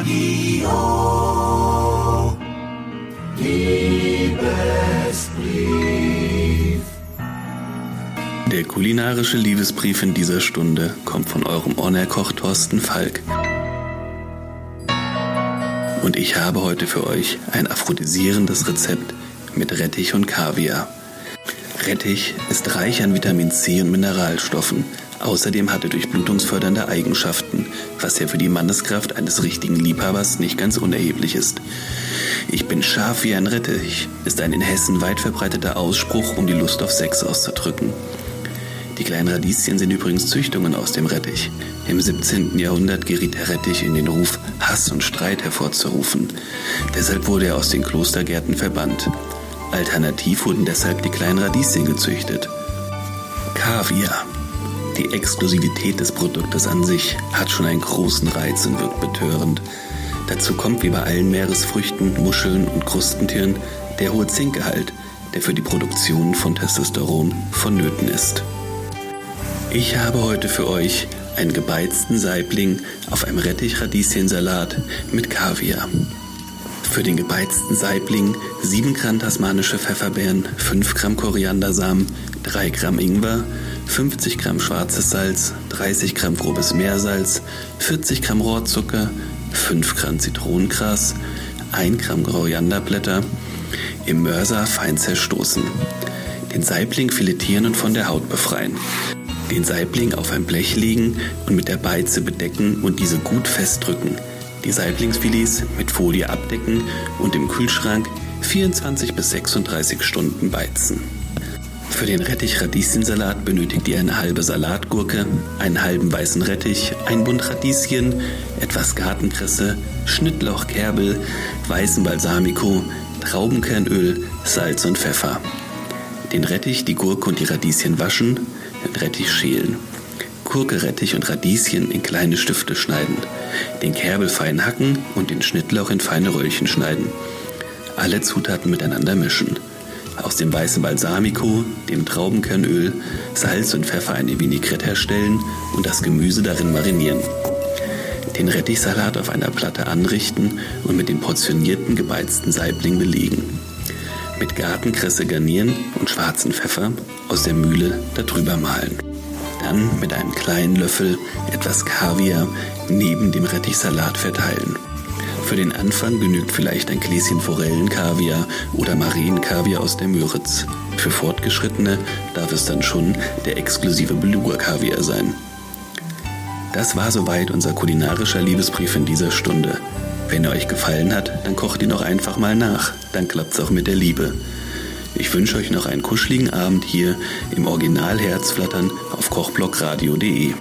Radio. Der kulinarische Liebesbrief in dieser Stunde kommt von eurem Ornerkoch Thorsten Falk. Und ich habe heute für euch ein aphrodisierendes Rezept mit Rettich und Kaviar. Rettich ist reich an Vitamin C und Mineralstoffen. Außerdem hat er durchblutungsfördernde Eigenschaften, was ja für die Manneskraft eines richtigen Liebhabers nicht ganz unerheblich ist. Ich bin scharf wie ein Rettich ist ein in Hessen weit verbreiteter Ausspruch, um die Lust auf Sex auszudrücken. Die kleinen Radieschen sind übrigens Züchtungen aus dem Rettich. Im 17. Jahrhundert geriet der Rettich in den Ruf, Hass und Streit hervorzurufen. Deshalb wurde er aus den Klostergärten verbannt. Alternativ wurden deshalb die kleinen Radieschen gezüchtet. Kaviar. Die Exklusivität des Produktes an sich hat schon einen großen Reiz und wirkt betörend. Dazu kommt wie bei allen Meeresfrüchten, Muscheln und Krustentieren der hohe Zinkgehalt, der für die Produktion von Testosteron vonnöten ist. Ich habe heute für euch einen gebeizten Saibling auf einem Rettich-Radieschensalat mit Kaviar. Für den gebeizten Saibling 7 Gramm tasmanische Pfefferbeeren, 5 Gramm Koriandersamen, 3 Gramm Ingwer, 50 Gramm schwarzes Salz, 30 Gramm grobes Meersalz, 40 Gramm Rohrzucker, 5 Gramm Zitronengras, 1 Gramm Korianderblätter, im Mörser fein zerstoßen. Den Saibling filetieren und von der Haut befreien den Saibling auf ein Blech legen und mit der Beize bedecken und diese gut festdrücken. Die Saiblingsfilets mit Folie abdecken und im Kühlschrank 24 bis 36 Stunden beizen. Für den Rettich-Radieschensalat benötigt ihr eine halbe Salatgurke, einen halben weißen Rettich, ein Bund Radieschen, etwas Gartenkresse, Schnittlauchkerbel, weißen Balsamico, Traubenkernöl, Salz und Pfeffer. Den Rettich, die Gurke und die Radieschen waschen, Rettich schälen. Gurke, Rettich und Radieschen in kleine Stifte schneiden. Den Kerbel fein hacken und den Schnittlauch in feine Röllchen schneiden. Alle Zutaten miteinander mischen. Aus dem weißen Balsamico, dem Traubenkernöl, Salz und Pfeffer eine Vinaigrette herstellen und das Gemüse darin marinieren. Den Rettichsalat auf einer Platte anrichten und mit dem portionierten gebeizten Saibling belegen mit Gartenkresse garnieren und schwarzen Pfeffer aus der Mühle darüber mahlen. Dann mit einem kleinen Löffel etwas Kaviar neben dem Rettichsalat verteilen. Für den Anfang genügt vielleicht ein Gläschen Forellenkaviar oder Marienkaviar aus der Müritz. Für Fortgeschrittene darf es dann schon der exklusive Beluga-Kaviar sein. Das war soweit unser kulinarischer Liebesbrief in dieser Stunde. Wenn er euch gefallen hat, dann kocht ihn doch einfach mal nach. Dann klappt's auch mit der Liebe. Ich wünsche euch noch einen kuscheligen Abend hier im Original Herzflattern auf kochblockradio.de.